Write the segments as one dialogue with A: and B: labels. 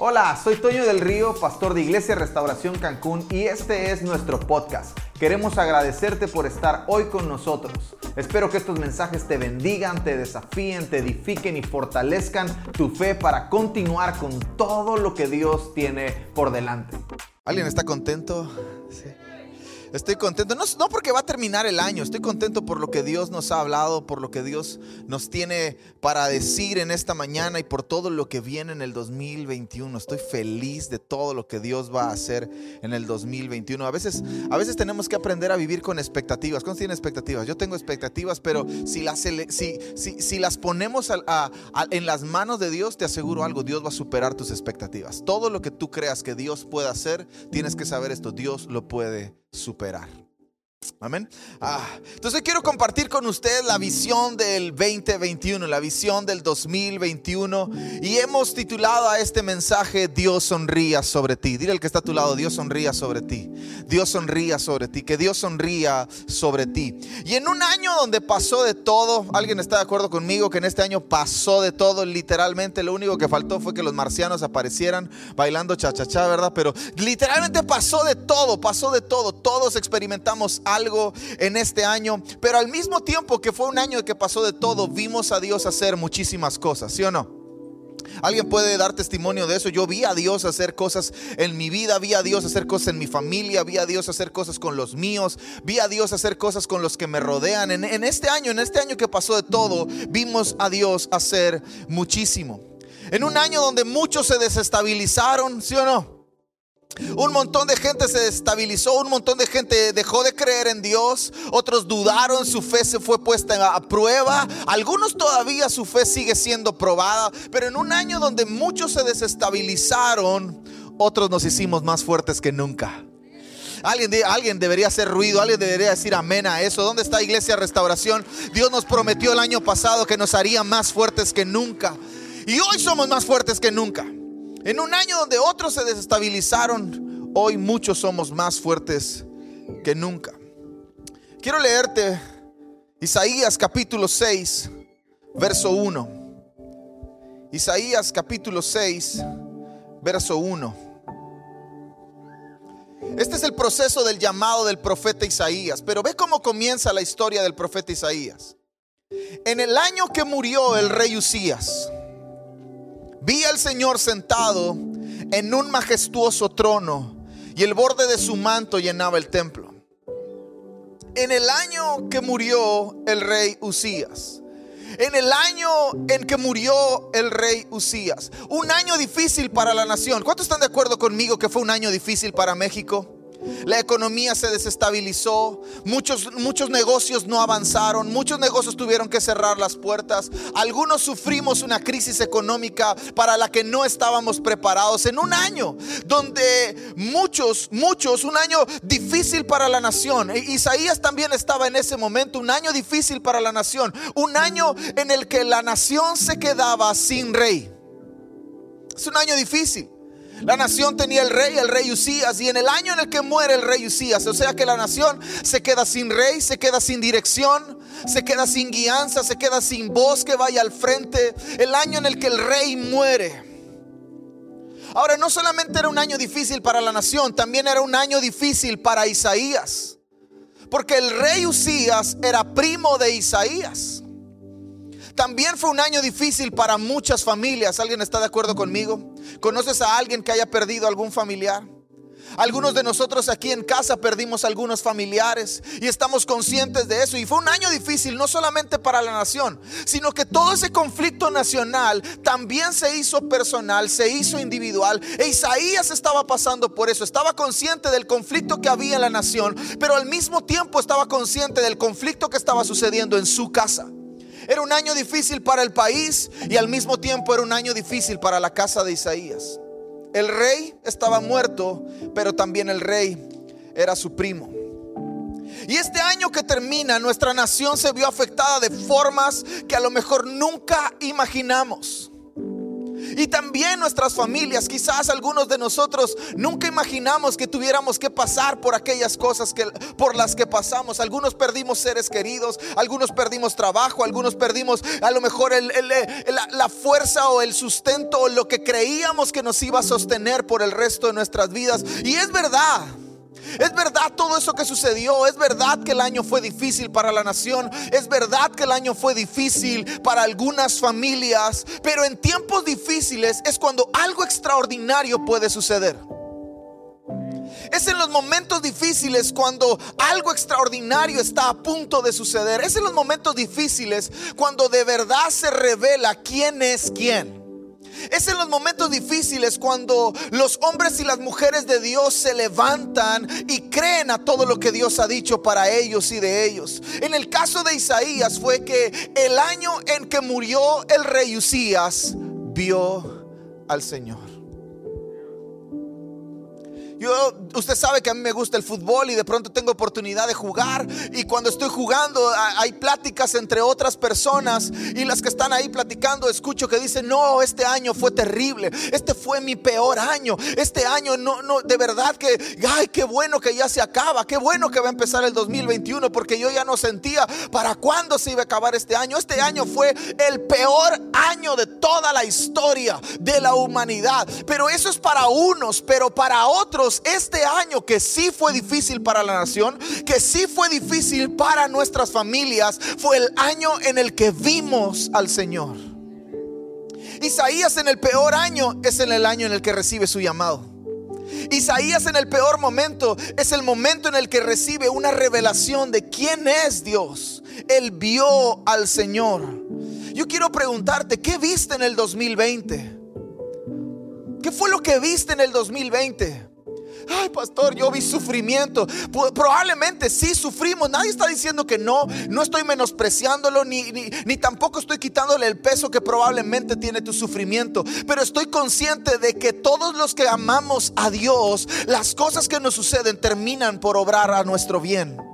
A: Hola, soy Toño del Río, pastor de Iglesia Restauración Cancún y este es nuestro podcast. Queremos agradecerte por estar hoy con nosotros. Espero que estos mensajes te bendigan, te desafíen, te edifiquen y fortalezcan tu fe para continuar con todo lo que Dios tiene por delante.
B: ¿Alguien está contento? Sí. Estoy contento, no, no, porque va a terminar el año, estoy contento por lo que Dios nos ha hablado, por lo que Dios nos tiene para decir en esta mañana y por todo lo que viene en el 2021. Estoy feliz de todo lo que Dios va a hacer en el 2021. A veces, a veces tenemos que aprender a vivir con expectativas. ¿Cuántos tienen expectativas? Yo tengo expectativas, pero si las, si, si, si las ponemos en las manos de Dios, te aseguro algo, Dios va a superar tus expectativas. Todo lo que tú creas que Dios puede hacer, tienes que saber esto, Dios lo puede superar. Amén. Ah, entonces quiero compartir con ustedes la visión del 2021, la visión del 2021. Y hemos titulado a este mensaje Dios sonría sobre ti. Dile al que está a tu lado, Dios sonría sobre ti. Dios sonría sobre ti. Que Dios sonría sobre ti. Y en un año donde pasó de todo, ¿alguien está de acuerdo conmigo que en este año pasó de todo? Literalmente lo único que faltó fue que los marcianos aparecieran bailando cha-cha-cha, ¿verdad? Pero literalmente pasó de todo, pasó de todo. Todos experimentamos algo en este año, pero al mismo tiempo que fue un año que pasó de todo, vimos a Dios hacer muchísimas cosas, ¿sí o no? ¿Alguien puede dar testimonio de eso? Yo vi a Dios hacer cosas en mi vida, vi a Dios hacer cosas en mi familia, vi a Dios hacer cosas con los míos, vi a Dios hacer cosas con los que me rodean. En, en este año, en este año que pasó de todo, vimos a Dios hacer muchísimo. En un año donde muchos se desestabilizaron, ¿sí o no? Un montón de gente se estabilizó, un montón de gente dejó de creer en Dios, otros dudaron, su fe se fue puesta a prueba, algunos todavía su fe sigue siendo probada, pero en un año donde muchos se desestabilizaron, otros nos hicimos más fuertes que nunca. Alguien, alguien debería hacer ruido, alguien debería decir amén a eso. ¿Dónde está Iglesia Restauración? Dios nos prometió el año pasado que nos haría más fuertes que nunca. Y hoy somos más fuertes que nunca. En un año donde otros se desestabilizaron, hoy muchos somos más fuertes que nunca. Quiero leerte Isaías capítulo 6, verso 1. Isaías capítulo 6, verso 1. Este es el proceso del llamado del profeta Isaías, pero ve cómo comienza la historia del profeta Isaías. En el año que murió el rey Usías, Vi al Señor sentado en un majestuoso trono y el borde de su manto llenaba el templo. En el año que murió el rey Usías, en el año en que murió el rey Usías, un año difícil para la nación. ¿Cuántos están de acuerdo conmigo que fue un año difícil para México? La economía se desestabilizó, muchos, muchos negocios no avanzaron, muchos negocios tuvieron que cerrar las puertas, algunos sufrimos una crisis económica para la que no estábamos preparados en un año donde muchos, muchos, un año difícil para la nación. E Isaías también estaba en ese momento, un año difícil para la nación, un año en el que la nación se quedaba sin rey. Es un año difícil. La nación tenía el rey, el rey Usías, y en el año en el que muere el rey Usías, o sea que la nación se queda sin rey, se queda sin dirección, se queda sin guianza, se queda sin voz que vaya al frente. El año en el que el rey muere. Ahora, no solamente era un año difícil para la nación, también era un año difícil para Isaías. Porque el rey Usías era primo de Isaías. También fue un año difícil para muchas familias. ¿Alguien está de acuerdo conmigo? ¿Conoces a alguien que haya perdido algún familiar? Algunos de nosotros aquí en casa perdimos algunos familiares y estamos conscientes de eso. Y fue un año difícil, no solamente para la nación, sino que todo ese conflicto nacional también se hizo personal, se hizo individual. E Isaías estaba pasando por eso, estaba consciente del conflicto que había en la nación, pero al mismo tiempo estaba consciente del conflicto que estaba sucediendo en su casa. Era un año difícil para el país y al mismo tiempo era un año difícil para la casa de Isaías. El rey estaba muerto, pero también el rey era su primo. Y este año que termina, nuestra nación se vio afectada de formas que a lo mejor nunca imaginamos. Y también nuestras familias, quizás algunos de nosotros nunca imaginamos que tuviéramos que pasar por aquellas cosas que, por las que pasamos. Algunos perdimos seres queridos, algunos perdimos trabajo, algunos perdimos a lo mejor la fuerza o el sustento o lo que creíamos que nos iba a sostener por el resto de nuestras vidas. Y es verdad. Es verdad todo eso que sucedió. Es verdad que el año fue difícil para la nación. Es verdad que el año fue difícil para algunas familias. Pero en tiempos difíciles es cuando algo extraordinario puede suceder. Es en los momentos difíciles cuando algo extraordinario está a punto de suceder. Es en los momentos difíciles cuando de verdad se revela quién es quién. Es en los momentos difíciles cuando los hombres y las mujeres de Dios se levantan y creen a todo lo que Dios ha dicho para ellos y de ellos. En el caso de Isaías fue que el año en que murió el rey Usías vio al Señor. Yo, usted sabe que a mí me gusta el fútbol y de pronto tengo oportunidad de jugar. Y cuando estoy jugando hay pláticas entre otras personas. Y las que están ahí platicando escucho que dicen, no, este año fue terrible. Este fue mi peor año. Este año no, no, de verdad que, ay, qué bueno que ya se acaba. Qué bueno que va a empezar el 2021 porque yo ya no sentía para cuándo se iba a acabar este año. Este año fue el peor año de toda la historia de la humanidad. Pero eso es para unos, pero para otros este año que sí fue difícil para la nación, que sí fue difícil para nuestras familias, fue el año en el que vimos al Señor. Isaías en el peor año es en el año en el que recibe su llamado. Isaías en el peor momento es el momento en el que recibe una revelación de quién es Dios. Él vio al Señor. Yo quiero preguntarte, ¿qué viste en el 2020? ¿Qué fue lo que viste en el 2020? Ay pastor, yo vi sufrimiento. Probablemente sí sufrimos, nadie está diciendo que no, no estoy menospreciándolo ni, ni, tampoco estoy quitándole el peso que probablemente tiene tu sufrimiento, pero estoy consciente de que todos los que amamos a Dios, las cosas que nos suceden terminan por obrar a nuestro bien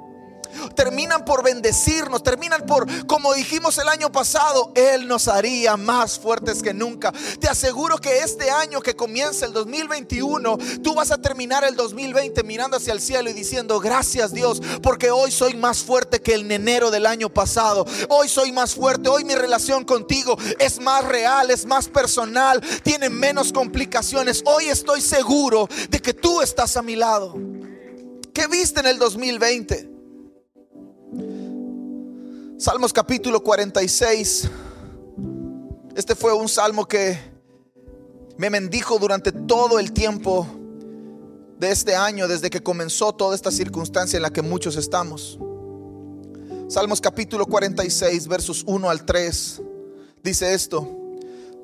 B: terminan por bendecirnos, terminan por, como dijimos el año pasado, Él nos haría más fuertes que nunca. Te aseguro que este año que comienza el 2021, tú vas a terminar el 2020 mirando hacia el cielo y diciendo, gracias Dios, porque hoy soy más fuerte que el enero del año pasado. Hoy soy más fuerte, hoy mi relación contigo es más real, es más personal, tiene menos complicaciones. Hoy estoy seguro de que tú estás a mi lado. ¿Qué viste en el 2020? Salmos capítulo 46. Este fue un salmo que me bendijo durante todo el tiempo de este año, desde que comenzó toda esta circunstancia en la que muchos estamos. Salmos capítulo 46, versos 1 al 3, dice esto,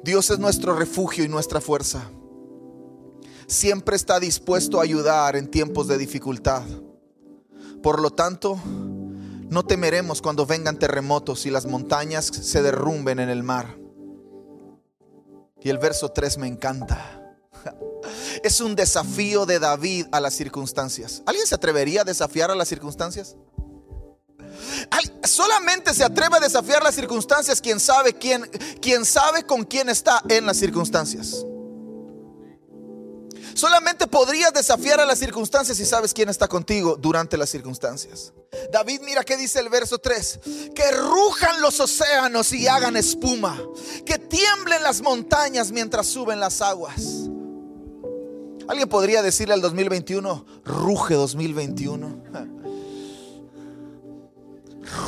B: Dios es nuestro refugio y nuestra fuerza. Siempre está dispuesto a ayudar en tiempos de dificultad. Por lo tanto, no temeremos cuando vengan terremotos y las montañas se derrumben en el mar. Y el verso 3 me encanta. Es un desafío de David a las circunstancias. ¿Alguien se atrevería a desafiar a las circunstancias? Solamente se atreve a desafiar las circunstancias quien sabe quién, quien sabe con quién está en las circunstancias. Solamente podrías desafiar a las circunstancias si sabes quién está contigo durante las circunstancias. David, mira que dice el verso 3, que rujan los océanos y hagan espuma, que tiemblen las montañas mientras suben las aguas. Alguien podría decirle al 2021, ruge 2021.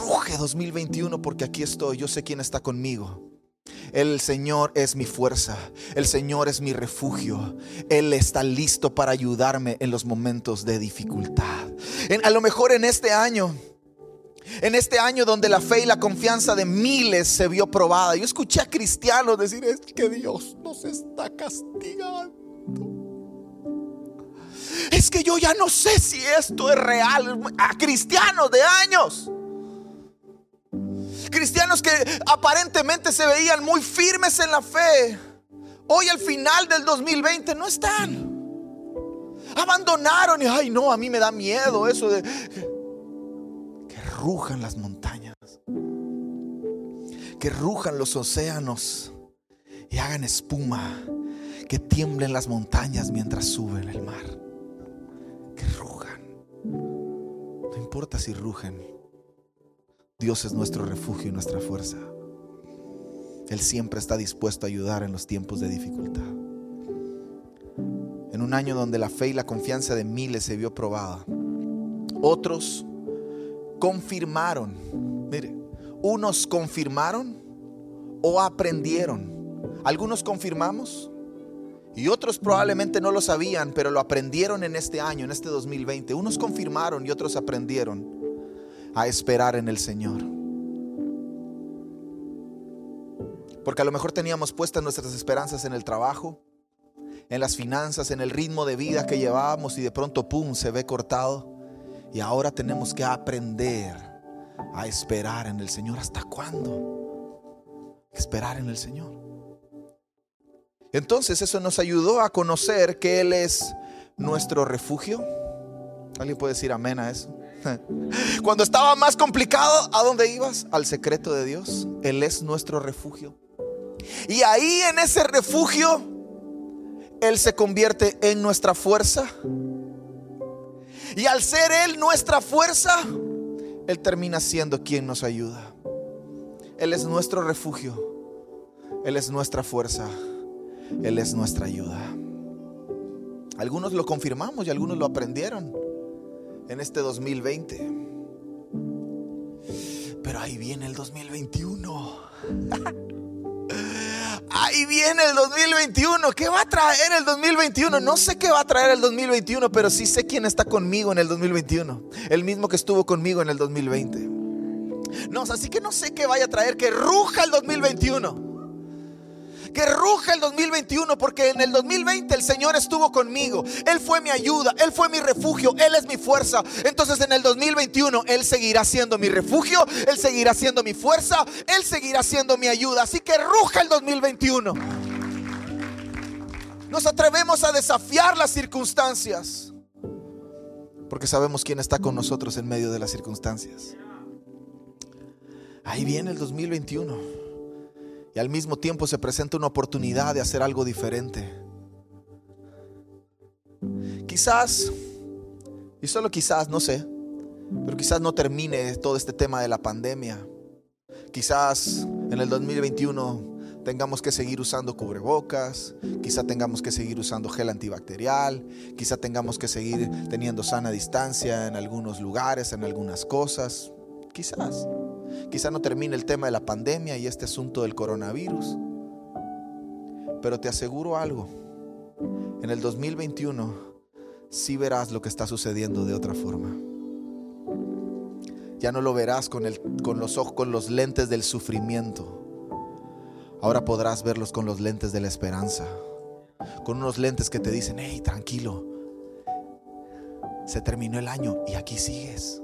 B: Ruge 2021 porque aquí estoy, yo sé quién está conmigo. El Señor es mi fuerza, el Señor es mi refugio. Él está listo para ayudarme en los momentos de dificultad. a lo mejor en este año, en este año donde la fe y la confianza de miles se vio probada, yo escuché a cristianos decir es que Dios nos está castigando. Es que yo ya no sé si esto es real. A cristianos de años. Cristianos que aparentemente se veían muy firmes en la fe, hoy al final del 2020 no están. Abandonaron y, ay no, a mí me da miedo eso de que rujan las montañas, que rujan los océanos y hagan espuma, que tiemblen las montañas mientras suben el mar, que rujan. No importa si rugen, Dios es nuestro refugio y nuestra fuerza. Él siempre está dispuesto a ayudar en los tiempos de dificultad. En un año donde la fe y la confianza de miles se vio probada, otros confirmaron, mire, unos confirmaron o aprendieron. Algunos confirmamos y otros probablemente no lo sabían, pero lo aprendieron en este año, en este 2020. Unos confirmaron y otros aprendieron a esperar en el Señor. Porque a lo mejor teníamos puestas nuestras esperanzas en el trabajo, en las finanzas, en el ritmo de vida que llevábamos y de pronto, ¡pum!, se ve cortado. Y ahora tenemos que aprender a esperar en el Señor. ¿Hasta cuándo? Esperar en el Señor. Entonces eso nos ayudó a conocer que Él es nuestro refugio. ¿Alguien puede decir amén a eso? Cuando estaba más complicado, ¿a dónde ibas? Al secreto de Dios. Él es nuestro refugio. Y ahí en ese refugio, Él se convierte en nuestra fuerza. Y al ser Él nuestra fuerza, Él termina siendo quien nos ayuda. Él es nuestro refugio. Él es nuestra fuerza. Él es nuestra ayuda. Algunos lo confirmamos y algunos lo aprendieron en este 2020. Pero ahí viene el 2021. Ahí viene el 2021. ¿Qué va a traer el 2021? No sé qué va a traer el 2021, pero sí sé quién está conmigo en el 2021. El mismo que estuvo conmigo en el 2020. No, así que no sé qué vaya a traer. Que ruja el 2021 que ruja el 2021 porque en el 2020 el Señor estuvo conmigo. Él fue mi ayuda, Él fue mi refugio, Él es mi fuerza. Entonces en el 2021 Él seguirá siendo mi refugio, Él seguirá siendo mi fuerza, Él seguirá siendo mi ayuda. Así que ruja el 2021. Nos atrevemos a desafiar las circunstancias porque sabemos quién está con nosotros en medio de las circunstancias. Ahí viene el 2021 y al mismo tiempo se presenta una oportunidad de hacer algo diferente. Quizás, y solo quizás, no sé, pero quizás no termine todo este tema de la pandemia. Quizás en el 2021 tengamos que seguir usando cubrebocas, quizás tengamos que seguir usando gel antibacterial, quizás tengamos que seguir teniendo sana distancia en algunos lugares, en algunas cosas, quizás. Quizá no termine el tema de la pandemia y este asunto del coronavirus. Pero te aseguro algo. En el 2021 sí verás lo que está sucediendo de otra forma. Ya no lo verás con, con los ojos, con los lentes del sufrimiento. Ahora podrás verlos con los lentes de la esperanza. Con unos lentes que te dicen, hey, tranquilo. Se terminó el año y aquí sigues.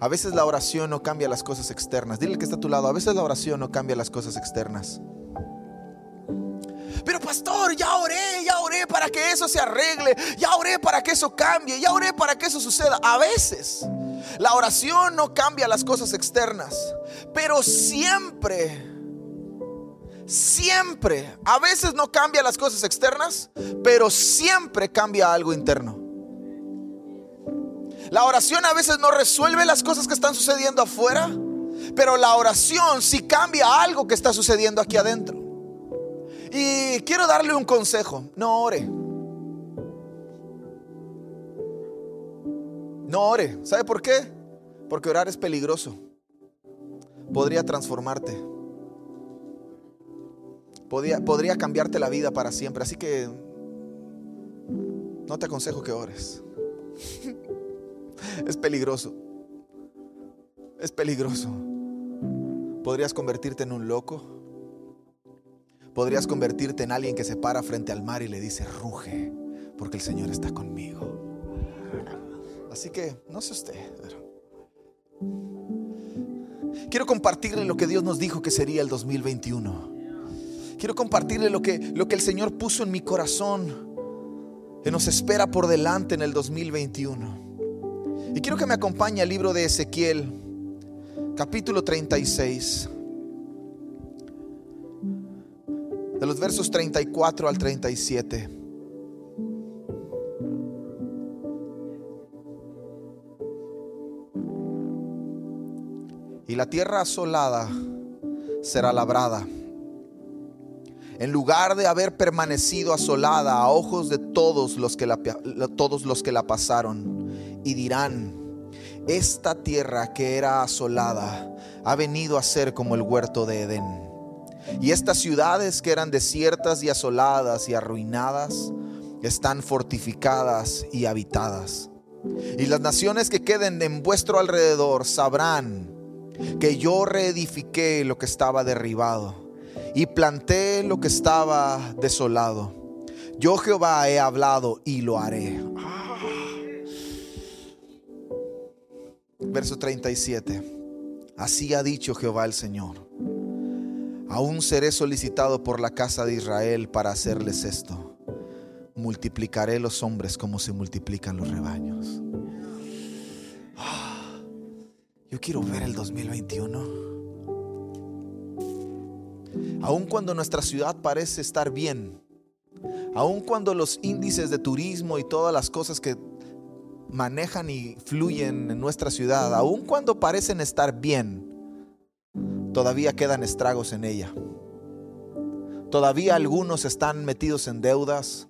B: A veces la oración no cambia las cosas externas. Dile que está a tu lado. A veces la oración no cambia las cosas externas. Pero pastor, ya oré, ya oré para que eso se arregle, ya oré para que eso cambie, ya oré para que eso suceda. A veces la oración no cambia las cosas externas, pero siempre, siempre, a veces no cambia las cosas externas, pero siempre cambia algo interno. La oración a veces no resuelve las cosas que están sucediendo afuera, pero la oración sí cambia algo que está sucediendo aquí adentro. Y quiero darle un consejo, no ore. No ore. ¿Sabe por qué? Porque orar es peligroso. Podría transformarte. Podría, podría cambiarte la vida para siempre. Así que no te aconsejo que ores. Es peligroso. Es peligroso. Podrías convertirte en un loco. Podrías convertirte en alguien que se para frente al mar y le dice, ruge, porque el Señor está conmigo. Así que, no sé usted. Quiero compartirle lo que Dios nos dijo que sería el 2021. Quiero compartirle lo que, lo que el Señor puso en mi corazón, que nos espera por delante en el 2021. Y quiero que me acompañe al libro de Ezequiel, capítulo 36. De los versos 34 al 37. Y la tierra asolada será labrada. En lugar de haber permanecido asolada a ojos de todos los que la, todos los que la pasaron y dirán, esta tierra que era asolada ha venido a ser como el huerto de Edén. Y estas ciudades que eran desiertas y asoladas y arruinadas, están fortificadas y habitadas. Y las naciones que queden en vuestro alrededor sabrán que yo reedifiqué lo que estaba derribado y planté lo que estaba desolado. Yo Jehová he hablado y lo haré. Verso 37. Así ha dicho Jehová el Señor. Aún seré solicitado por la casa de Israel para hacerles esto. Multiplicaré los hombres como se multiplican los rebaños. Yo quiero ver el 2021. Aun cuando nuestra ciudad parece estar bien, aun cuando los índices de turismo y todas las cosas que manejan y fluyen en nuestra ciudad, aun cuando parecen estar bien, todavía quedan estragos en ella. Todavía algunos están metidos en deudas,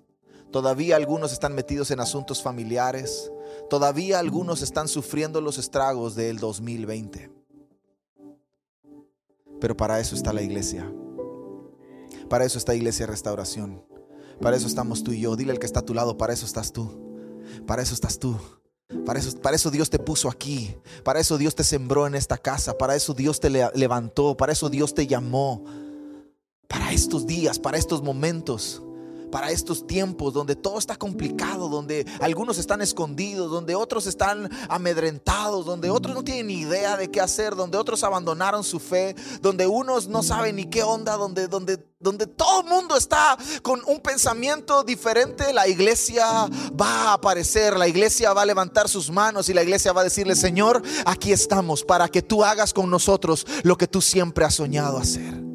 B: todavía algunos están metidos en asuntos familiares, Todavía algunos están sufriendo los estragos del 2020. Pero para eso está la iglesia. Para eso está Iglesia Restauración. Para eso estamos tú y yo. Dile al que está a tu lado, para eso estás tú. Para eso estás tú. Para eso, para eso Dios te puso aquí. Para eso Dios te sembró en esta casa. Para eso Dios te levantó. Para eso Dios te llamó. Para estos días, para estos momentos para estos tiempos donde todo está complicado, donde algunos están escondidos, donde otros están amedrentados, donde otros no tienen ni idea de qué hacer, donde otros abandonaron su fe, donde unos no saben ni qué onda, donde, donde, donde todo el mundo está con un pensamiento diferente, la iglesia va a aparecer, la iglesia va a levantar sus manos y la iglesia va a decirle, Señor, aquí estamos para que tú hagas con nosotros lo que tú siempre has soñado hacer.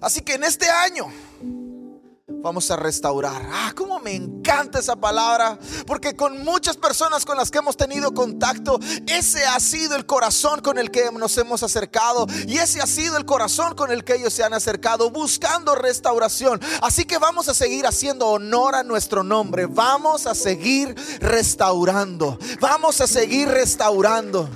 B: Así que en este año vamos a restaurar. Ah, cómo me encanta esa palabra, porque con muchas personas con las que hemos tenido contacto, ese ha sido el corazón con el que nos hemos acercado y ese ha sido el corazón con el que ellos se han acercado buscando restauración. Así que vamos a seguir haciendo honor a nuestro nombre. Vamos a seguir restaurando. Vamos a seguir restaurando.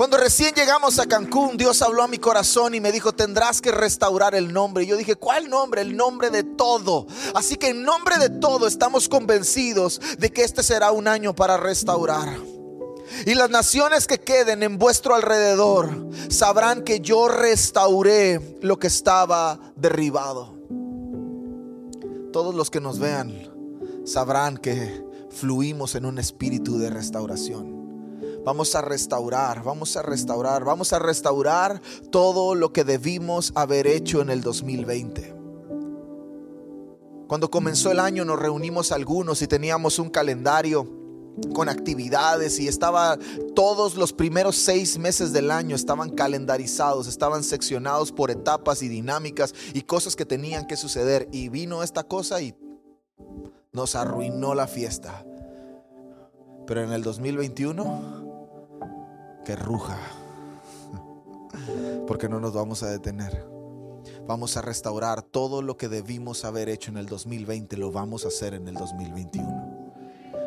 B: Cuando recién llegamos a Cancún, Dios habló a mi corazón y me dijo, tendrás que restaurar el nombre. Y yo dije, ¿cuál nombre? El nombre de todo. Así que en nombre de todo estamos convencidos de que este será un año para restaurar. Y las naciones que queden en vuestro alrededor sabrán que yo restauré lo que estaba derribado. Todos los que nos vean sabrán que fluimos en un espíritu de restauración. Vamos a restaurar, vamos a restaurar, vamos a restaurar todo lo que debimos haber hecho en el 2020. Cuando comenzó el año nos reunimos algunos y teníamos un calendario con actividades y estaba todos los primeros seis meses del año estaban calendarizados, estaban seccionados por etapas y dinámicas y cosas que tenían que suceder. Y vino esta cosa y nos arruinó la fiesta. Pero en el 2021 ruja, porque no nos vamos a detener. Vamos a restaurar todo lo que debimos haber hecho en el 2020, lo vamos a hacer en el 2021.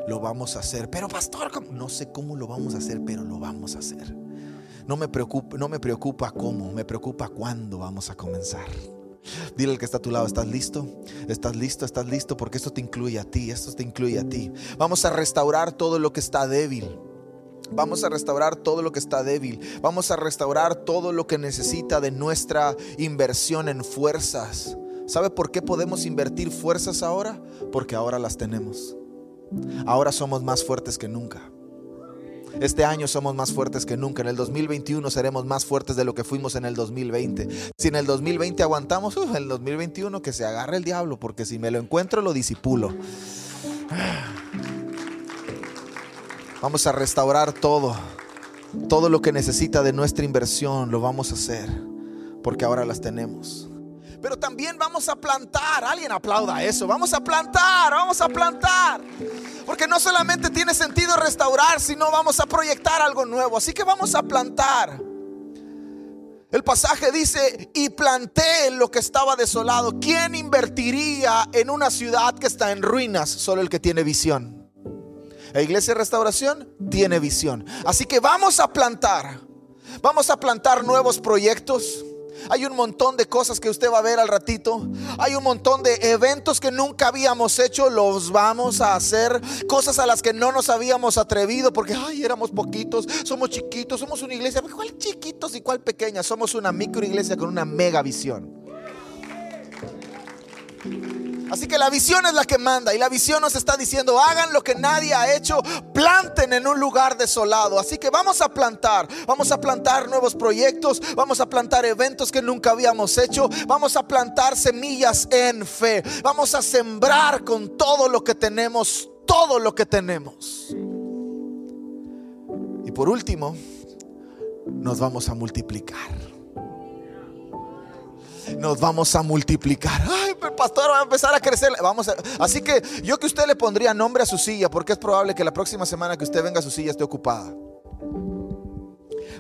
B: Lo vamos a hacer, pero pastor, no sé cómo lo vamos a hacer, pero lo vamos a hacer. No me preocupa, no me preocupa cómo, me preocupa cuándo vamos a comenzar. Dile al que está a tu lado, ¿estás listo? ¿Estás listo? ¿Estás listo? Porque esto te incluye a ti, esto te incluye a ti. Vamos a restaurar todo lo que está débil. Vamos a restaurar todo lo que está débil. Vamos a restaurar todo lo que necesita de nuestra inversión en fuerzas. ¿Sabe por qué podemos invertir fuerzas ahora? Porque ahora las tenemos. Ahora somos más fuertes que nunca. Este año somos más fuertes que nunca. En el 2021 seremos más fuertes de lo que fuimos en el 2020. Si en el 2020 aguantamos, en el 2021 que se agarre el diablo, porque si me lo encuentro lo disipulo. Vamos a restaurar todo. Todo lo que necesita de nuestra inversión lo vamos a hacer. porque ahora las tenemos. Pero también vamos a plantar. Alguien aplauda eso. Vamos a plantar, vamos a plantar. Porque no solamente tiene sentido restaurar, sino vamos a proyectar algo nuevo. Así que vamos a plantar. El pasaje dice, y planté lo que estaba desolado. ¿Quién invertiría en una ciudad que está en ruinas? Solo el que tiene visión. La iglesia de restauración tiene visión. Así que vamos a plantar. Vamos a plantar nuevos proyectos. Hay un montón de cosas que usted va a ver al ratito. Hay un montón de eventos que nunca habíamos hecho, los vamos a hacer. Cosas a las que no nos habíamos atrevido porque, ay, éramos poquitos, somos chiquitos, somos una iglesia. ¿Cuál chiquitos y cuál pequeña? Somos una micro iglesia con una mega visión. Así que la visión es la que manda y la visión nos está diciendo, hagan lo que nadie ha hecho, planten en un lugar desolado. Así que vamos a plantar, vamos a plantar nuevos proyectos, vamos a plantar eventos que nunca habíamos hecho, vamos a plantar semillas en fe, vamos a sembrar con todo lo que tenemos, todo lo que tenemos. Y por último, nos vamos a multiplicar nos vamos a multiplicar. Ay, el pastor va a empezar a crecer. Vamos así que yo que usted le pondría nombre a su silla, porque es probable que la próxima semana que usted venga a su silla esté ocupada.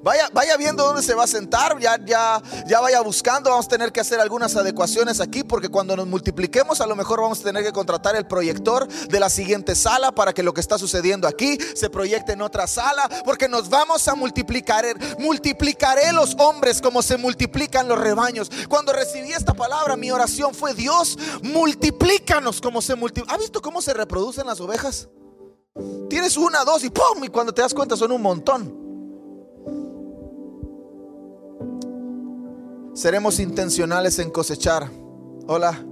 B: Vaya, vaya viendo dónde se va a sentar, ya, ya, ya vaya buscando. Vamos a tener que hacer algunas adecuaciones aquí porque cuando nos multipliquemos a lo mejor vamos a tener que contratar el proyector de la siguiente sala para que lo que está sucediendo aquí se proyecte en otra sala porque nos vamos a multiplicar. Multiplicaré los hombres como se multiplican los rebaños. Cuando recibí esta palabra mi oración fue Dios, multiplícanos como se multiplican. ¿Ha visto cómo se reproducen las ovejas? Tienes una, dos y ¡pum! Y cuando te das cuenta son un montón. Seremos intencionales en cosechar. Hola.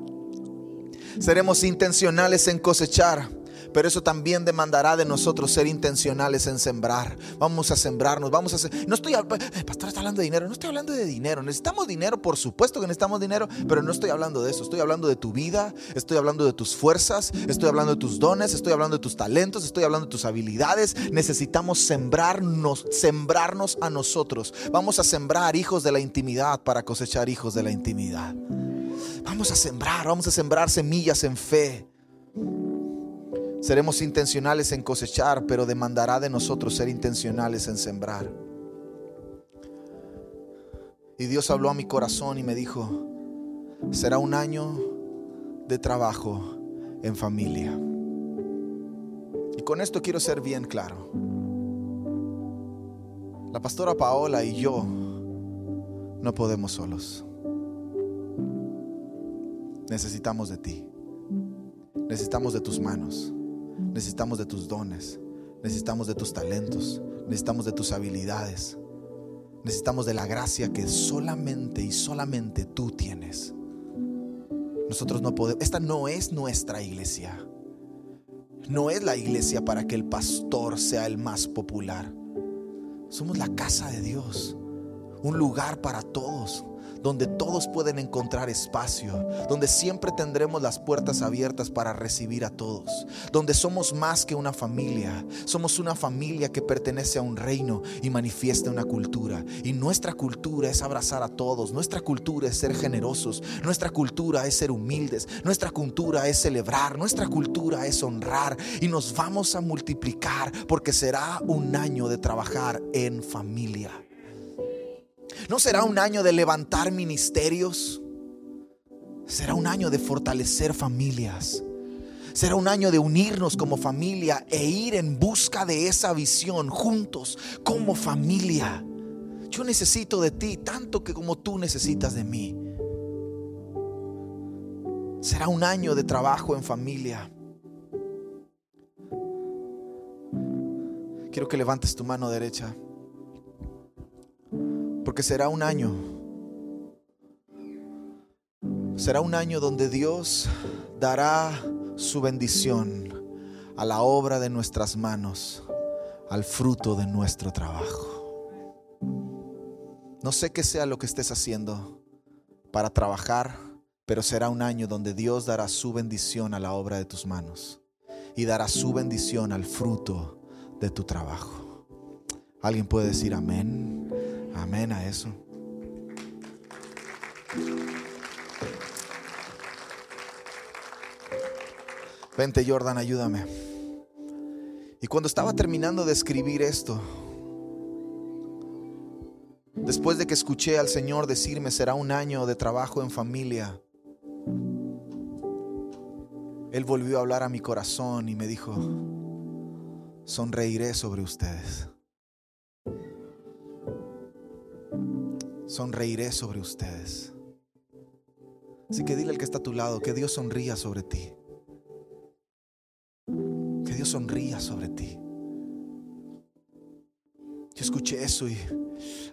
B: Seremos intencionales en cosechar pero eso también demandará de nosotros ser intencionales en sembrar. Vamos a sembrarnos, vamos a hacer. No estoy, eh, pastor está hablando de dinero, no estoy hablando de dinero. Necesitamos dinero, por supuesto que necesitamos dinero, pero no estoy hablando de eso. Estoy hablando de tu vida, estoy hablando de tus fuerzas, estoy hablando de tus dones, estoy hablando de tus talentos, estoy hablando de tus habilidades. Necesitamos sembrarnos, sembrarnos a nosotros. Vamos a sembrar hijos de la intimidad para cosechar hijos de la intimidad. Vamos a sembrar, vamos a sembrar semillas en fe. Seremos intencionales en cosechar, pero demandará de nosotros ser intencionales en sembrar. Y Dios habló a mi corazón y me dijo, será un año de trabajo en familia. Y con esto quiero ser bien claro. La pastora Paola y yo no podemos solos. Necesitamos de ti. Necesitamos de tus manos. Necesitamos de tus dones, necesitamos de tus talentos, necesitamos de tus habilidades, necesitamos de la gracia que solamente y solamente tú tienes. Nosotros no podemos, esta no es nuestra iglesia. No es la iglesia para que el pastor sea el más popular. Somos la casa de Dios, un lugar para todos donde todos pueden encontrar espacio, donde siempre tendremos las puertas abiertas para recibir a todos, donde somos más que una familia, somos una familia que pertenece a un reino y manifiesta una cultura. Y nuestra cultura es abrazar a todos, nuestra cultura es ser generosos, nuestra cultura es ser humildes, nuestra cultura es celebrar, nuestra cultura es honrar y nos vamos a multiplicar porque será un año de trabajar en familia. ¿No será un año de levantar ministerios? Será un año de fortalecer familias. Será un año de unirnos como familia e ir en busca de esa visión juntos como familia. Yo necesito de ti tanto que como tú necesitas de mí. Será un año de trabajo en familia. Quiero que levantes tu mano derecha. Porque será un año. Será un año donde Dios dará su bendición a la obra de nuestras manos, al fruto de nuestro trabajo. No sé qué sea lo que estés haciendo para trabajar, pero será un año donde Dios dará su bendición a la obra de tus manos y dará su bendición al fruto de tu trabajo. ¿Alguien puede decir amén? Amén a eso. Vente Jordan, ayúdame. Y cuando estaba terminando de escribir esto, después de que escuché al Señor decirme será un año de trabajo en familia, Él volvió a hablar a mi corazón y me dijo, sonreiré sobre ustedes. Sonreiré sobre ustedes. Así que dile al que está a tu lado que Dios sonría sobre ti. Que Dios sonría sobre ti. Yo escuché eso y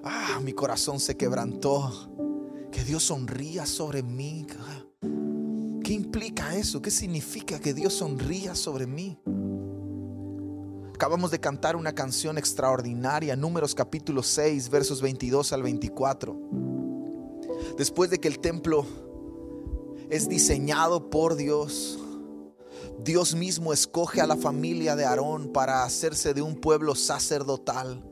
B: ah, mi corazón se quebrantó. Que Dios sonría sobre mí. ¿Qué implica eso? ¿Qué significa que Dios sonría sobre mí? Acabamos de cantar una canción extraordinaria, Números capítulo 6, versos 22 al 24. Después de que el templo es diseñado por Dios, Dios mismo escoge a la familia de Aarón para hacerse de un pueblo sacerdotal,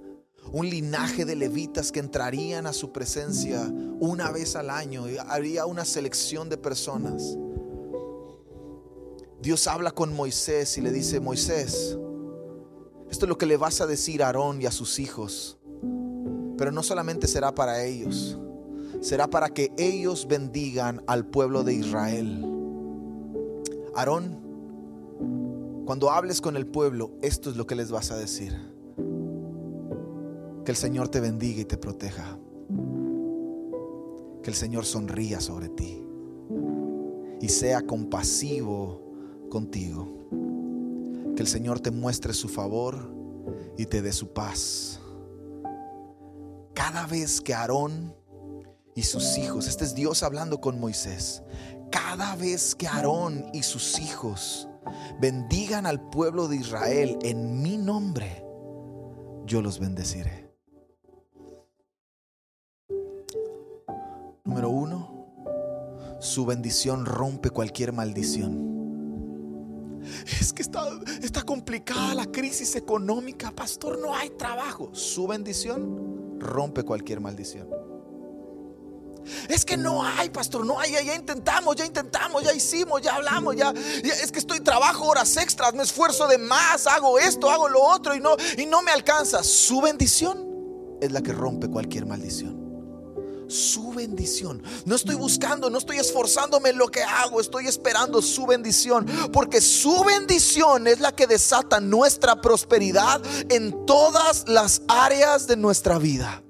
B: un linaje de levitas que entrarían a su presencia una vez al año y habría una selección de personas. Dios habla con Moisés y le dice, Moisés, esto es lo que le vas a decir a Aarón y a sus hijos. Pero no solamente será para ellos, será para que ellos bendigan al pueblo de Israel. Aarón, cuando hables con el pueblo, esto es lo que les vas a decir. Que el Señor te bendiga y te proteja. Que el Señor sonría sobre ti y sea compasivo contigo que el Señor te muestre su favor y te dé su paz. Cada vez que Aarón y sus hijos, este es Dios hablando con Moisés, cada vez que Aarón y sus hijos bendigan al pueblo de Israel en mi nombre, yo los bendeciré. Número uno, su bendición rompe cualquier maldición. Es que está, está complicada la crisis económica, pastor, no hay trabajo. Su bendición rompe cualquier maldición. Es que no hay, pastor, no hay, ya, intentamos, ya intentamos, ya hicimos, ya hablamos, ya, es que estoy trabajo horas extras, me esfuerzo de más, hago esto, hago lo otro y no y no me alcanza. Su bendición es la que rompe cualquier maldición su bendición. No estoy buscando, no estoy esforzándome en lo que hago, estoy esperando su bendición. Porque su bendición es la que desata nuestra prosperidad en todas las áreas de nuestra vida.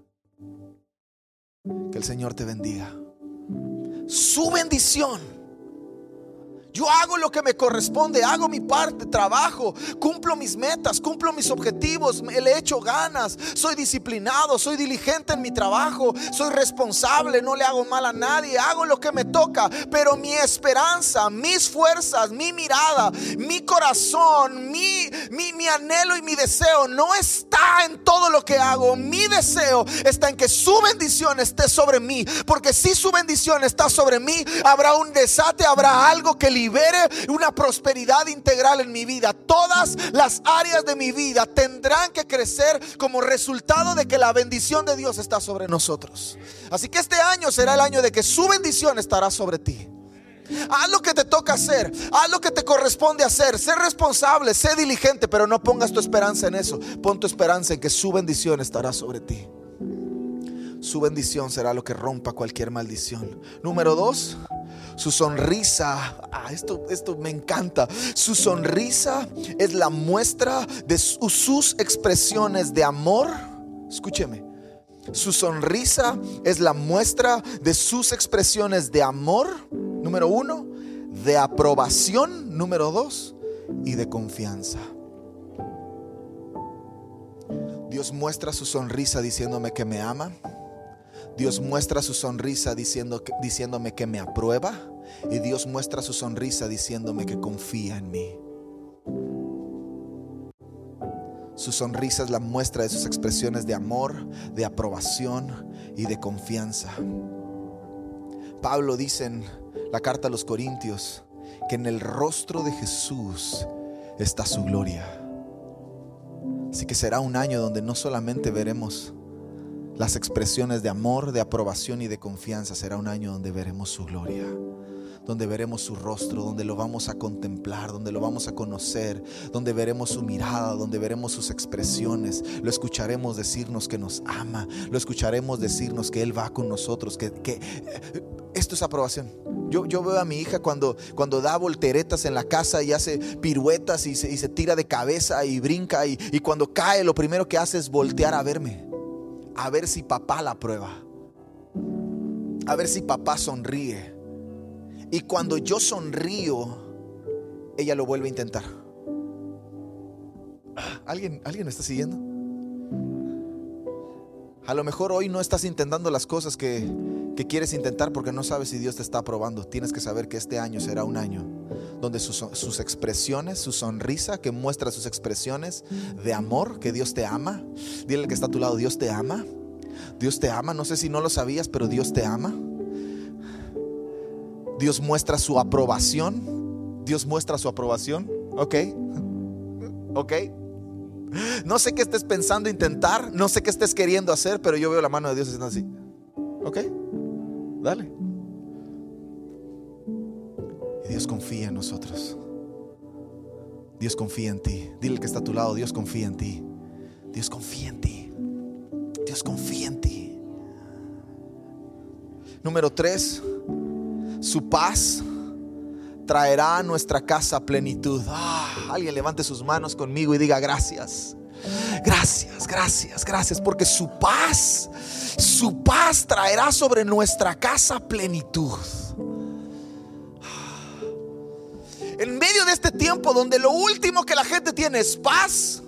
B: Que el Señor te bendiga. Su bendición yo hago lo que me corresponde, hago mi parte, trabajo, cumplo mis metas, cumplo mis objetivos, le echo ganas, soy disciplinado, soy diligente en mi trabajo, soy responsable, no le hago mal a nadie, hago lo que me toca, pero mi esperanza, mis fuerzas, mi mirada, mi corazón, mi, mi, mi anhelo y mi deseo no está en todo lo que hago, mi deseo está en que su bendición esté sobre mí, porque si su bendición está sobre mí, habrá un desate, habrá algo que libere una prosperidad integral en mi vida. Todas las áreas de mi vida tendrán que crecer como resultado de que la bendición de Dios está sobre nosotros. Así que este año será el año de que su bendición estará sobre ti. Haz lo que te toca hacer, haz lo que te corresponde hacer, sé responsable, sé diligente, pero no pongas tu esperanza en eso. Pon tu esperanza en que su bendición estará sobre ti. Su bendición será lo que rompa cualquier maldición. Número dos, su sonrisa, ah, esto, esto me encanta. Su sonrisa es la muestra de sus expresiones de amor. Escúcheme. Su sonrisa es la muestra de sus expresiones de amor, número uno, de aprobación, número dos, y de confianza. Dios muestra su sonrisa diciéndome que me ama. Dios muestra su sonrisa diciéndome que me aprueba y Dios muestra su sonrisa diciéndome que confía en mí. Su sonrisa es la muestra de sus expresiones de amor, de aprobación y de confianza. Pablo dice en la carta a los Corintios que en el rostro de Jesús está su gloria. Así que será un año donde no solamente veremos las expresiones de amor, de aprobación y de confianza. Será un año donde veremos su gloria donde veremos su rostro, donde lo vamos a contemplar, donde lo vamos a conocer, donde veremos su mirada, donde veremos sus expresiones. Lo escucharemos decirnos que nos ama, lo escucharemos decirnos que Él va con nosotros, que, eh, esto es aprobación. Yo, yo, veo a mi hija cuando, cuando da volteretas en la casa y hace piruetas y se, tira de cabeza y brinca y, y cuando cae lo primero que hace es voltear a verme, a ver si papá la prueba, a ver si papá sonríe. Y cuando yo sonrío, ella lo vuelve a intentar. ¿Alguien, ¿Alguien está siguiendo? A lo mejor hoy no estás intentando las cosas que, que, quieres intentar porque no sabes si Dios te está aprobando. Tienes que saber que este año será un año donde sus, expresiones, su sonrisa que muestra sus expresiones de amor, que Dios te ama. Dile al que está a tu lado, Dios te ama. Dios te ama. No sé si no lo sabías, pero Dios te ama. Dios muestra su aprobación. Dios muestra su aprobación. Ok. Ok. No sé qué estés pensando intentar. No sé qué estés queriendo hacer. Pero yo veo la mano de Dios haciendo así. Ok. Dale. Dios confía en nosotros. Dios confía en ti. Dile que está a tu lado. Dios confía en ti. Dios confía en ti. Dios confía en ti. Número tres. Su paz traerá a nuestra casa plenitud. Ah, alguien levante sus manos conmigo y diga gracias. Gracias, gracias, gracias, porque su paz, su paz traerá sobre nuestra casa plenitud. En medio de este tiempo donde lo último que la gente tiene es paz,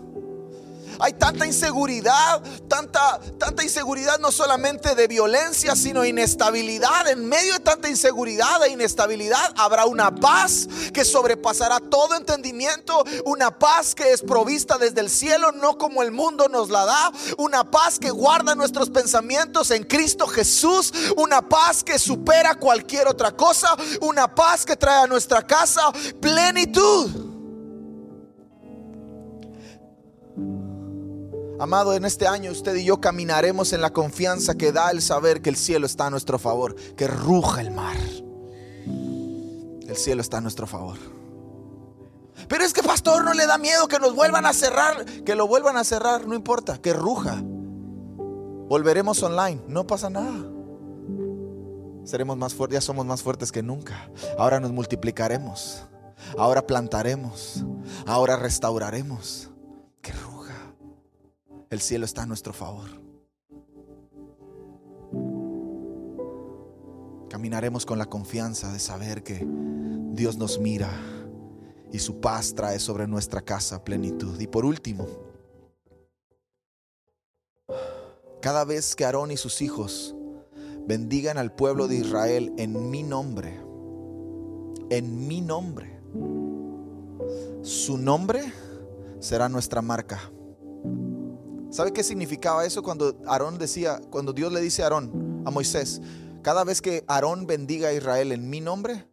B: hay tanta inseguridad, tanta, tanta inseguridad no solamente de violencia, sino inestabilidad. En medio de tanta inseguridad e inestabilidad habrá una paz que sobrepasará todo entendimiento, una paz que es provista desde el cielo, no como el mundo nos la da, una paz que guarda nuestros pensamientos en Cristo Jesús, una paz que supera cualquier otra cosa, una paz que trae a nuestra casa plenitud. Amado, en este año usted y yo caminaremos en la confianza que da el saber que el cielo está a nuestro favor, que ruja el mar. El cielo está a nuestro favor. Pero es que pastor no le da miedo que nos vuelvan a cerrar, que lo vuelvan a cerrar, no importa, que ruja. Volveremos online, no pasa nada. Seremos más fuertes, ya somos más fuertes que nunca. Ahora nos multiplicaremos. Ahora plantaremos. Ahora restauraremos. Que ruja el cielo está a nuestro favor. Caminaremos con la confianza de saber que Dios nos mira y su paz trae sobre nuestra casa plenitud. Y por último, cada vez que Aarón y sus hijos bendigan al pueblo de Israel en mi nombre, en mi nombre, su nombre será nuestra marca. ¿Sabe qué significaba eso cuando Aarón decía, cuando Dios le dice a Aarón, a Moisés, cada vez que Aarón bendiga a Israel en mi nombre,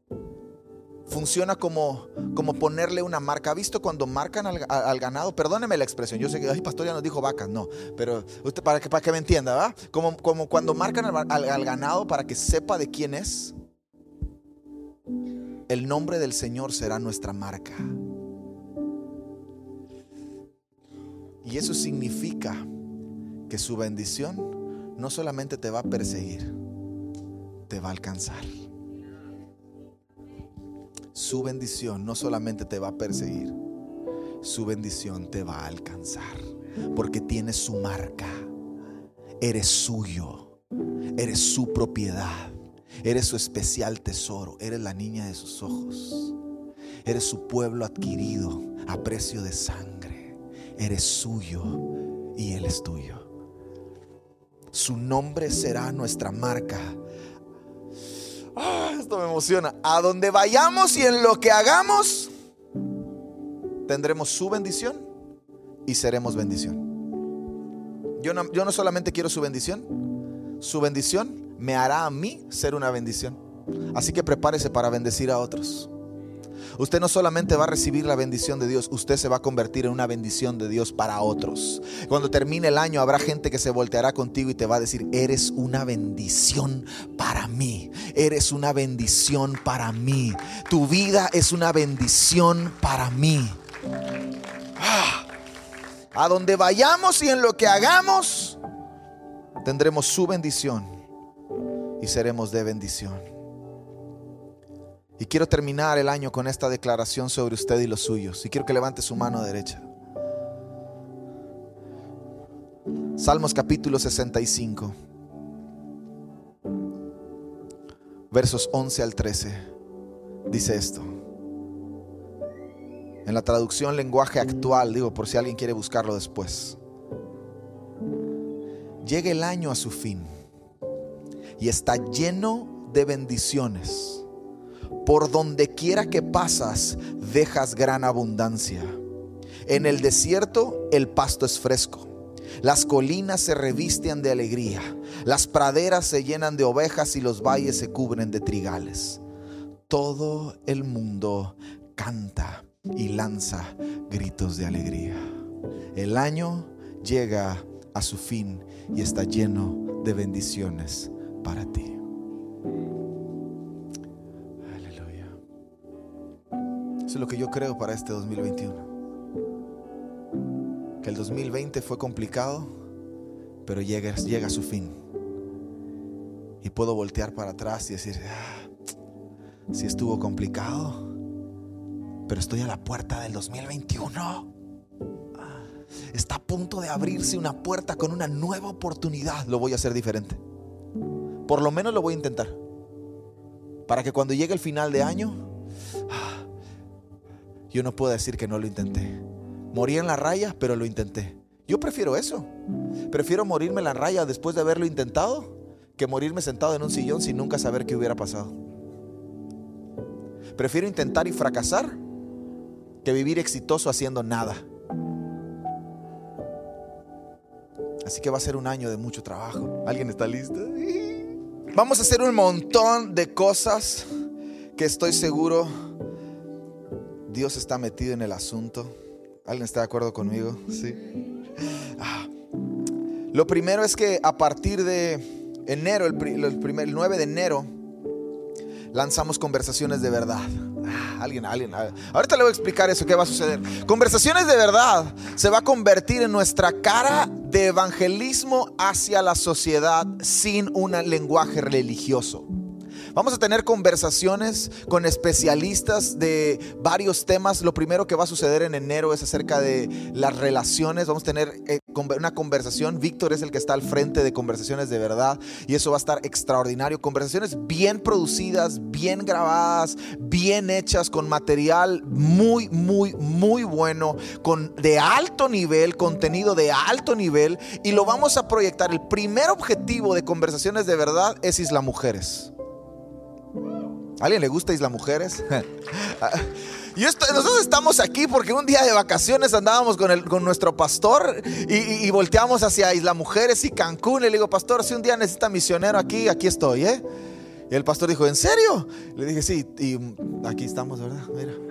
B: funciona como, como ponerle una marca. ¿Ha visto cuando marcan al, ganado? Perdóneme la expresión, yo sé que, el pastor ya nos dijo vacas, no, pero usted para que, para que me entienda. Como, como cuando marcan al ganado para que sepa de quién es. El nombre del Señor será nuestra marca. Y eso significa que su bendición no solamente te va a perseguir, te va a alcanzar. Su bendición no solamente te va a perseguir, su bendición te va a alcanzar. Porque tienes su marca. Eres suyo. Eres su propiedad. Eres su especial tesoro. Eres la niña de sus ojos. Eres su pueblo adquirido a precio de sangre eres suyo y Él es tuyo. Su nombre será nuestra marca. Ah, esto me emociona. A donde vayamos y en lo que hagamos, tendremos su bendición y seremos bendición. Yo no, yo no solamente quiero su bendición, su bendición me hará a mí ser una bendición. Así que prepárese para bendecir a otros. Usted no solamente va a recibir la bendición de Dios, usted se va a convertir en una bendición de Dios para otros. Cuando termine el año habrá gente que se volteará contigo y te va a decir, eres una bendición para mí, eres una bendición para mí, tu vida es una bendición para mí. Ah, a donde vayamos y en lo que hagamos, tendremos su bendición y seremos de bendición. Y quiero terminar el año con esta declaración sobre usted y los suyos. Y quiero que levante su mano derecha. Salmos capítulo 65. Versos 11 al 13. Dice esto. En la traducción lenguaje actual, digo por si alguien quiere buscarlo después. Llega el año a su fin y está lleno de bendiciones por donde quiera que pasas, dejas gran abundancia. En el desierto el pasto es fresco. Las colinas se revisten de alegría. Las praderas se llenan de ovejas y los valles se cubren de trigales. Todo el mundo canta y lanza gritos de alegría. El año llega a su fin y está lleno de bendiciones para ti. Es lo que yo creo para este 2021. Que el 2020 fue complicado, pero llega, llega a su fin. Y puedo voltear para atrás y decir, ah, si estuvo complicado, pero estoy a la puerta del 2021. Está a punto de abrirse una puerta con una nueva oportunidad. Lo voy a hacer diferente. Por lo menos lo voy a intentar. Para que cuando llegue el final de año, yo no puedo decir que no lo intenté. Morí en la raya, pero lo intenté. Yo prefiero eso. Prefiero morirme en la raya después de haberlo intentado que morirme sentado en un sillón sin nunca saber qué hubiera pasado. Prefiero intentar y fracasar que vivir exitoso haciendo nada. Así que va a ser un año de mucho trabajo. ¿Alguien está listo? Vamos a hacer un montón de cosas que estoy seguro Dios está metido en el asunto. ¿Alguien está de acuerdo conmigo? Sí. Ah. Lo primero es que a partir de enero, el, primer, 9 de enero, lanzamos conversaciones de verdad. Ah, alguien, alguien, ahorita le voy a explicar eso, qué va a suceder. Conversaciones de verdad se va a convertir en nuestra cara de evangelismo hacia la sociedad sin un lenguaje religioso. Vamos a tener conversaciones con especialistas de varios temas. Lo primero que va a suceder en enero es acerca de las relaciones. Vamos a tener eh, una conversación. Víctor es el que está al frente de conversaciones de verdad y eso va a estar extraordinario. Conversaciones bien producidas, bien grabadas, bien hechas, con material muy, muy, muy bueno, con de alto nivel, contenido de alto nivel y lo vamos a proyectar. El primer objetivo de conversaciones de verdad es Isla Mujeres. Alguien le gusta Isla Mujeres? Y nosotros estamos aquí porque un día de vacaciones andábamos con, nuestro pastor y, volteamos hacia Isla Mujeres y Cancún. Y le digo, pastor, si un día necesita misionero aquí, aquí estoy, ¿eh? Y el pastor dijo, ¿en serio? Le dije, sí, y aquí estamos, ¿verdad? Mira.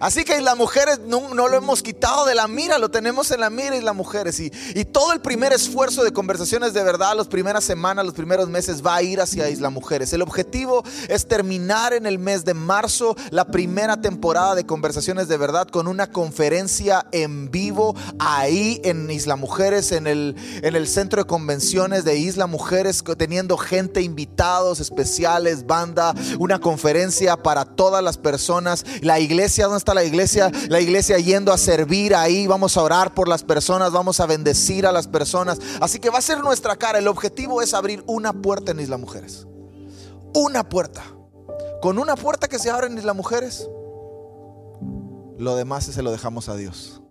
B: Así que las mujeres no, lo hemos quitado de la mira, lo tenemos en la mira y las mujeres. Y, y todo el primer esfuerzo de conversaciones de verdad, las primeras semanas, los primeros meses, va a ir hacia Isla Mujeres. El objetivo es terminar en el mes de marzo la primera temporada de conversaciones de verdad con una conferencia en vivo ahí en Isla Mujeres, en el, en el centro de convenciones de Isla Mujeres, teniendo gente, invitados especiales, banda, una conferencia para todas las personas. La iglesia donde la iglesia, la iglesia yendo a servir ahí, vamos a orar por las personas, vamos a bendecir a las personas. Así que va a ser nuestra cara. El objetivo es abrir una puerta en Isla Mujeres. Una puerta. Con una puerta que se abre en Isla Mujeres, lo demás se lo dejamos a Dios.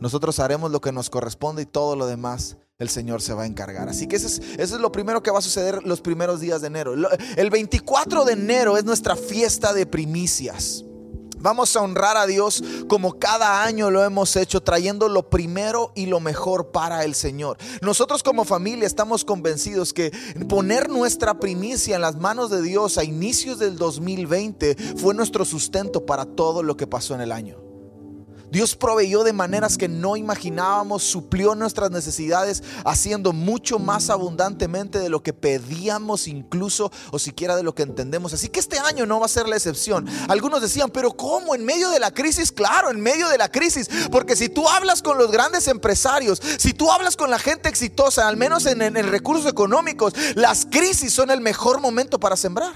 B: Nosotros haremos lo que nos corresponde y todo lo demás el Señor se va a encargar. Así que eso es, eso es, lo primero que va a suceder los primeros días de enero. El 24 de enero es nuestra fiesta de primicias. Vamos a honrar a Dios como cada año lo hemos hecho, trayendo lo primero y lo mejor para el Señor. Nosotros como familia estamos convencidos que poner nuestra primicia en las manos de Dios a inicios del 2020 fue nuestro sustento para todo lo que pasó en el año. Dios proveyó de maneras que no imaginábamos, suplió nuestras necesidades, haciendo mucho más abundantemente de lo que pedíamos incluso o siquiera de lo que entendemos. Así que este año no va a ser la excepción. Algunos decían, pero ¿cómo? En medio de la crisis, claro, en medio de la crisis. Porque si tú hablas con los grandes empresarios, si tú hablas con la gente exitosa, al menos en, en recursos económicos, las crisis son el mejor momento para sembrar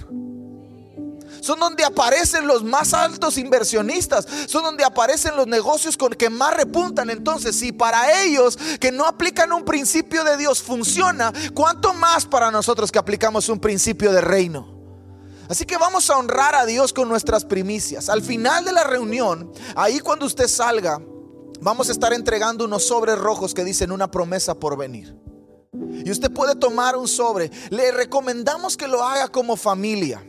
B: son donde aparecen los más altos inversionistas, son donde aparecen los negocios con que más repuntan. Entonces, si para ellos que no aplican un principio de Dios funciona, ¿cuánto más para nosotros que aplicamos un principio de reino? Así que vamos a honrar a Dios con nuestras primicias. Al final de la reunión, ahí cuando usted salga, vamos a estar entregando unos sobres rojos que dicen una promesa por venir. Y usted puede tomar un sobre. Le recomendamos que lo haga como familia.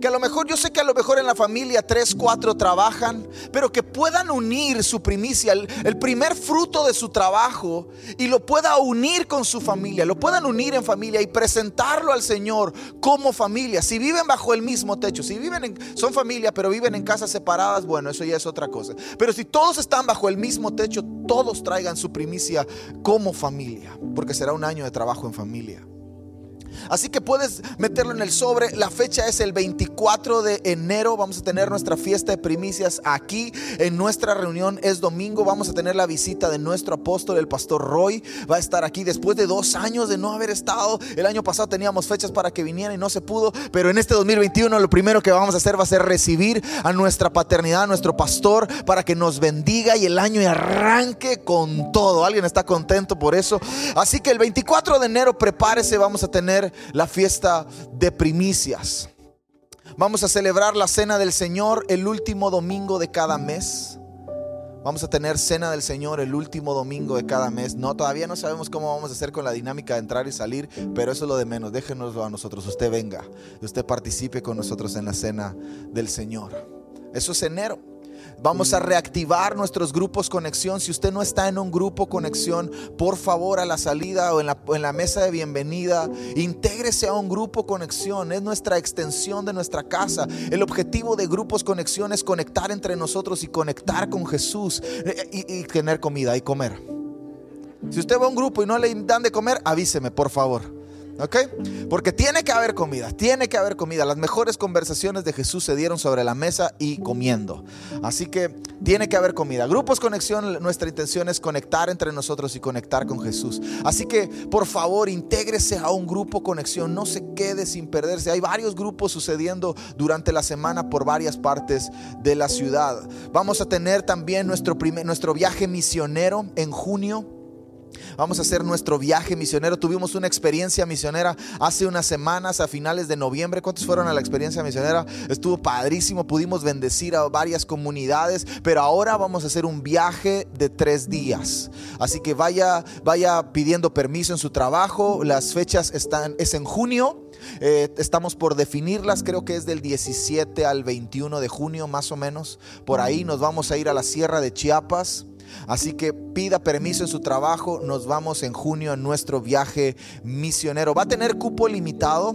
B: Que a lo mejor, yo sé que a lo mejor en la familia tres, cuatro trabajan, pero que puedan unir su primicia, el, primer fruto de su trabajo, y lo pueda unir con su familia, lo puedan unir en familia y presentarlo al Señor como familia. Si viven bajo el mismo techo, si viven en, son familia, pero viven en casas separadas, bueno, eso ya es otra cosa. Pero si todos están bajo el mismo techo, todos traigan su primicia como familia, porque será un año de trabajo en familia. Así que puedes meterlo en el sobre. La fecha es el 24 de enero. Vamos a tener nuestra fiesta de primicias aquí en nuestra reunión. Es domingo. Vamos a tener la visita de nuestro apóstol, el pastor Roy. Va a estar aquí después de dos años de no haber estado. El año pasado teníamos fechas para que viniera y no se pudo. Pero en este 2021 lo primero que vamos a hacer va a ser recibir a nuestra paternidad, a nuestro pastor, para que nos bendiga y el año arranque con todo. ¿Alguien está contento por eso? Así que el 24 de enero prepárese. Vamos a tener la fiesta de primicias. Vamos a celebrar la cena del Señor el último domingo de cada mes. Vamos a tener cena del Señor el último domingo de cada mes. No, todavía no sabemos cómo vamos a hacer con la dinámica de entrar y salir, pero eso es lo de menos. Déjenoslo a nosotros. Usted venga, usted participe con nosotros en la cena del Señor. Eso es enero. Vamos a reactivar nuestros grupos conexión. Si usted no está en un grupo conexión, por favor a la salida o en la, mesa de bienvenida, intégrese a un grupo conexión. Es nuestra extensión de nuestra casa. El objetivo de grupos conexión es conectar entre nosotros y conectar con Jesús eh, y, y tener comida y comer. Si usted va a un grupo y no le dan de comer, avíseme, por favor. ¿Ok? Porque tiene que haber comida, tiene que haber comida. Las mejores conversaciones de Jesús se dieron sobre la mesa y comiendo. Así que tiene que haber comida. Grupos Conexión, nuestra intención es conectar entre nosotros y conectar con Jesús. Así que por favor, intégrese a un grupo Conexión, no se quede sin perderse. Hay varios grupos sucediendo durante la semana por varias partes de la ciudad. Vamos a tener también nuestro, primer, nuestro viaje misionero en junio. Vamos a hacer nuestro viaje misionero. Tuvimos una experiencia misionera hace unas semanas, a finales de noviembre. ¿Cuántos fueron a la experiencia misionera? Estuvo padrísimo, pudimos bendecir a varias comunidades, pero ahora vamos a hacer un viaje de tres días. Así que vaya, vaya pidiendo permiso en su trabajo. Las fechas están, es en junio. Eh, estamos por definirlas, creo que es del 17 al 21 de junio más o menos. Por ahí nos vamos a ir a la Sierra de Chiapas. Así que pida permiso en su trabajo. Nos vamos en junio en nuestro viaje misionero. Va a tener cupo limitado.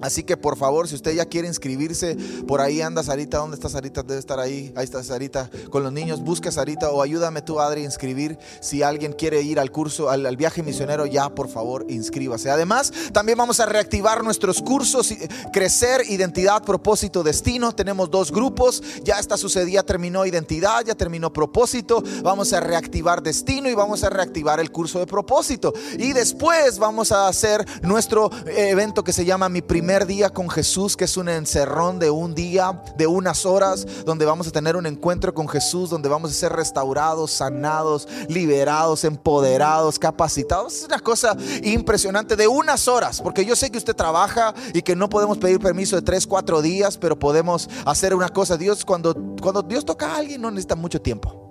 B: Así que por favor, si usted ya quiere inscribirse, por ahí anda Sarita, ¿dónde está Sarita? Debe estar ahí, ahí está Sarita con los niños, busca Sarita o ayúdame tú Adri a inscribir. Si alguien quiere ir al curso, al, viaje misionero, ya por favor inscríbase. Además, también vamos a reactivar nuestros cursos, crecer, identidad, propósito, destino. Tenemos dos grupos, ya esta sucedía, terminó identidad, ya terminó propósito. Vamos a reactivar destino y vamos a reactivar el curso de propósito. Y después vamos a hacer nuestro evento que se llama Mi Primer día con Jesús, que es un encerrón de un día, de unas horas, donde vamos a tener un encuentro con Jesús, donde vamos a ser restaurados, sanados, liberados, empoderados, capacitados. Es una cosa impresionante de unas horas, porque yo sé que usted trabaja y que no podemos pedir permiso de tres, cuatro días, pero podemos hacer una cosa. Dios, cuando, cuando Dios toca a alguien, no necesita mucho tiempo.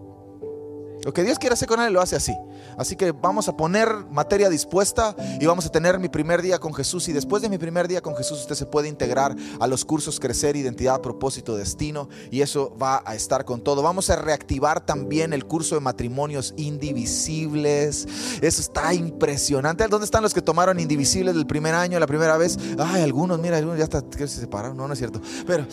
B: Lo que Dios quiere hacer con él lo hace así. Así que vamos a poner materia dispuesta y vamos a tener mi primer día con Jesús. Y después de mi primer día con Jesús, usted se puede integrar a los cursos Crecer, Identidad, Propósito, Destino. Y eso va a estar con todo. Vamos a reactivar también el curso de matrimonios indivisibles. Eso está impresionante. ¿Dónde están los que tomaron indivisibles del primer año, la primera vez? Ay, algunos, mira, algunos ya hasta se separaron. No, no es cierto. Pero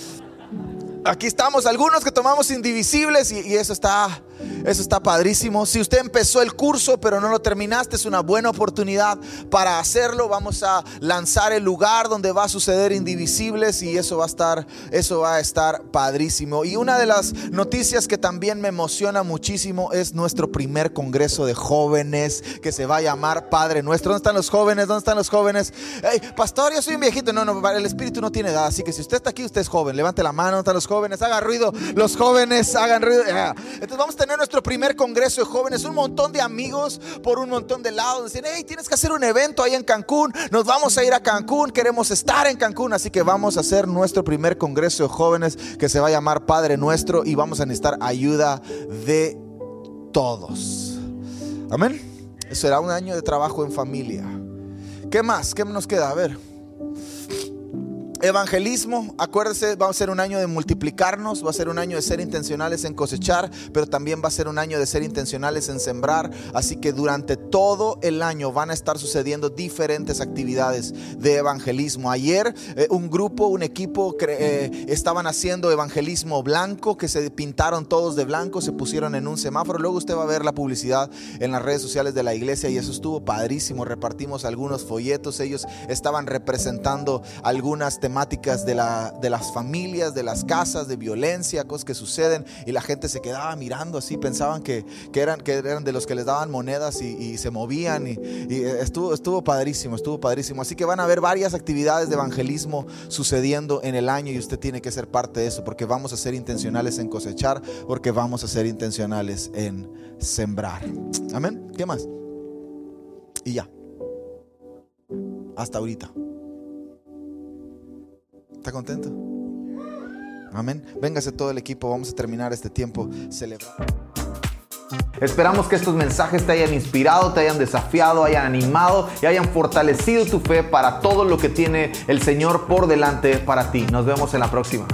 B: aquí estamos algunos que tomamos indivisibles y, eso está eso está padrísimo. Si usted empezó el curso pero no lo terminaste, es una buena oportunidad para hacerlo. Vamos a lanzar el lugar donde va a suceder indivisibles y eso va a estar eso va a estar padrísimo. Y una de las noticias que también me emociona muchísimo es nuestro primer congreso de jóvenes que se va a llamar Padre Nuestro. ¿Dónde están los jóvenes? ¿Dónde están los jóvenes? Hey, pastor, yo soy un viejito. No, no, el espíritu no tiene edad, así que si usted está aquí, usted es joven. Levante la mano, ¿dónde están los jóvenes? Hagan ruido. Los jóvenes hagan ruido. Entonces vamos a tener nuestro primer congreso de jóvenes, un montón de amigos por un montón de lados. Dicen, hey, tienes que hacer un evento ahí en Cancún. Nos vamos a ir a Cancún, queremos estar en Cancún. Así que vamos a hacer nuestro primer congreso de jóvenes que se va a llamar Padre Nuestro y vamos a necesitar ayuda de todos. Amén. Será un año de trabajo en familia. ¿Qué más? ¿Qué nos queda? A ver. Evangelismo, acuérdese, va a ser un año de multiplicarnos, va a ser un año de ser intencionales en cosechar, pero también va a ser un año de ser intencionales en sembrar. Así que durante todo el año van a estar sucediendo diferentes actividades de evangelismo. Ayer eh, un grupo, un equipo eh, estaban haciendo evangelismo blanco, que se pintaron todos de blanco, se pusieron en un semáforo. Luego usted va a ver la publicidad en las redes sociales de la iglesia y eso estuvo padrísimo. Repartimos algunos folletos, ellos estaban representando algunas temáticas de, la, de las familias, de las casas, de violencia, cosas que suceden y la gente se quedaba mirando así, pensaban que, que, eran, que eran de los que les daban monedas y, se movían y, y, estuvo, estuvo padrísimo, estuvo padrísimo. Así que van a haber varias actividades de evangelismo sucediendo en el año y usted tiene que ser parte de eso porque vamos a ser intencionales en cosechar, porque vamos a ser intencionales en sembrar. Amén. ¿Qué más? Y ya. Hasta ahorita. ¿Está contento? Amén. Véngase todo el equipo, vamos a terminar este tiempo celebrando.
A: Esperamos que estos mensajes te hayan inspirado, te hayan desafiado, hayan animado y hayan fortalecido tu fe para todo lo que tiene el Señor por delante para ti. Nos vemos en la próxima.